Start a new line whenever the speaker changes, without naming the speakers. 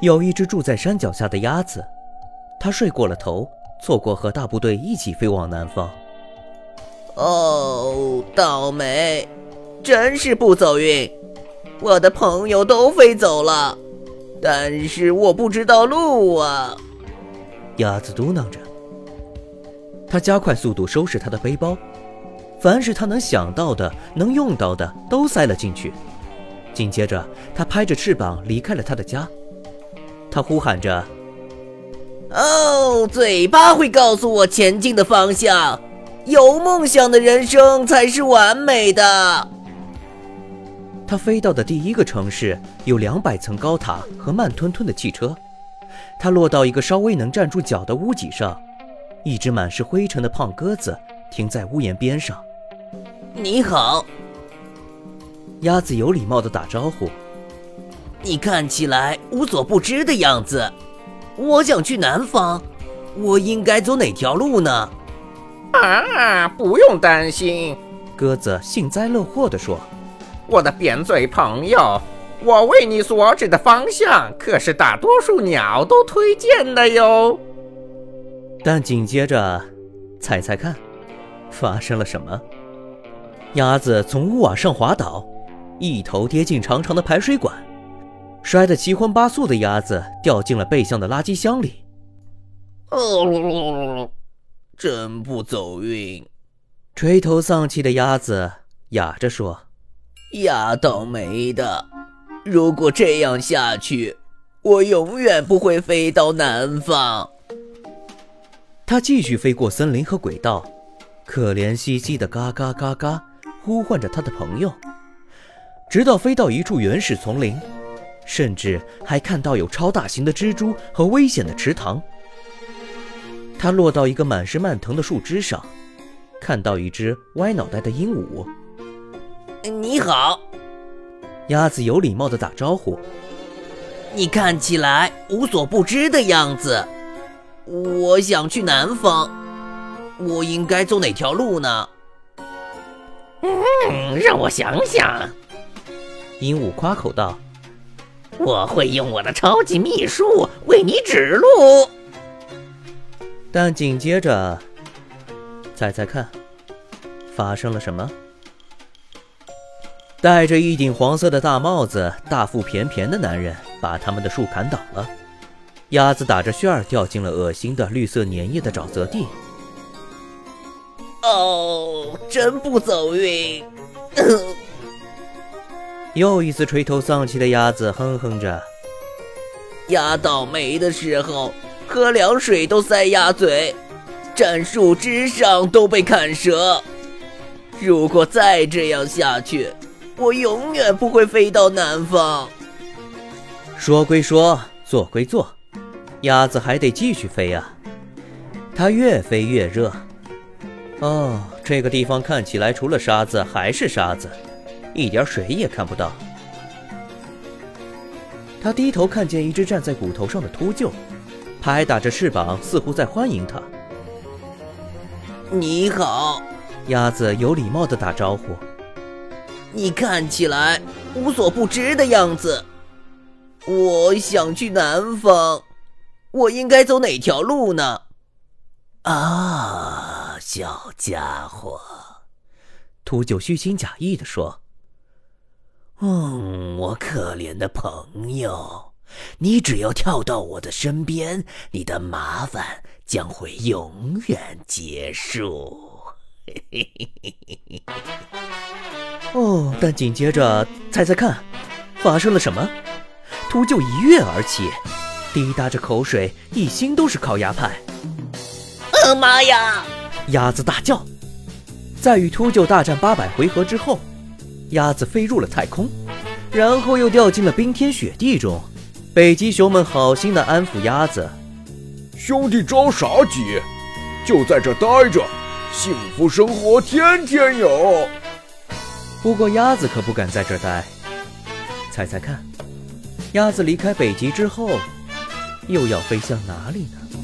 有一只住在山脚下的鸭子，它睡过了头，错过和大部队一起飞往南方。
哦，倒霉，真是不走运！我的朋友都飞走了，但是我不知道路啊。
鸭子嘟囔着，它加快速度收拾它的背包，凡是他能想到的、能用到的都塞了进去。紧接着，它拍着翅膀离开了它的家。他呼喊着：“
哦，嘴巴会告诉我前进的方向。有梦想的人生才是完美的。”
他飞到的第一个城市有两百层高塔和慢吞吞的汽车。他落到一个稍微能站住脚的屋脊上，一只满是灰尘的胖鸽子停在屋檐边上。
“你好。”
鸭子有礼貌地打招呼。
你看起来无所不知的样子。我想去南方，我应该走哪条路呢？
啊，不用担心，
鸽子幸灾乐祸地说：“
我的扁嘴朋友，我为你所指的方向可是大多数鸟都推荐的哟。”
但紧接着，猜猜看，发生了什么？鸭子从屋瓦上滑倒，一头跌进长长的排水管。摔得七荤八素的鸭子掉进了背向的垃圾箱里。
哦，真不走运！
垂头丧气的鸭子哑着说：“
鸭倒霉的！如果这样下去，我永远不会飞到南方。”
它继续飞过森林和轨道，可怜兮兮的嘎嘎嘎嘎呼唤着它的朋友，直到飞到一处原始丛林。甚至还看到有超大型的蜘蛛和危险的池塘。他落到一个满是蔓藤的树枝上，看到一只歪脑袋的鹦鹉。
你好，
鸭子有礼貌的打招呼。
你看起来无所不知的样子。我想去南方，我应该走哪条路呢？
嗯，让我想想。
鹦鹉夸口道。
我会用我的超级秘术为你指路，
但紧接着，猜猜看，发生了什么？戴着一顶黄色的大帽子、大腹便便的男人把他们的树砍倒了，鸭子打着旋儿掉进了恶心的绿色粘液的沼泽地。
哦，真不走运。
又一次垂头丧气的鸭子哼哼着：“
鸭倒霉的时候，喝凉水都塞鸭嘴，站树枝上都被砍折。如果再这样下去，我永远不会飞到南方。”
说归说，做归做，鸭子还得继续飞啊。它越飞越热。哦，这个地方看起来除了沙子还是沙子。一点水也看不到。他低头看见一只站在骨头上的秃鹫，拍打着翅膀，似乎在欢迎他。
你好，
鸭子有礼貌的打招呼。
你看起来无所不知的样子。我想去南方，我应该走哪条路呢？
啊，小家伙，
秃鹫虚情假意的说。
嗯，我可怜的朋友，你只要跳到我的身边，你的麻烦将会永远结束。
哦，但紧接着，猜猜看，发生了什么？秃鹫一跃而起，滴答着口水，一心都是烤鸭派。
呃，妈呀！
鸭子大叫。在与秃鹫大战八百回合之后。鸭子飞入了太空，然后又掉进了冰天雪地中。北极熊们好心地安抚鸭子：“
兄弟着啥急？就在这待着，幸福生活天天有。”
不过鸭子可不敢在这待。猜猜看，鸭子离开北极之后，又要飞向哪里呢？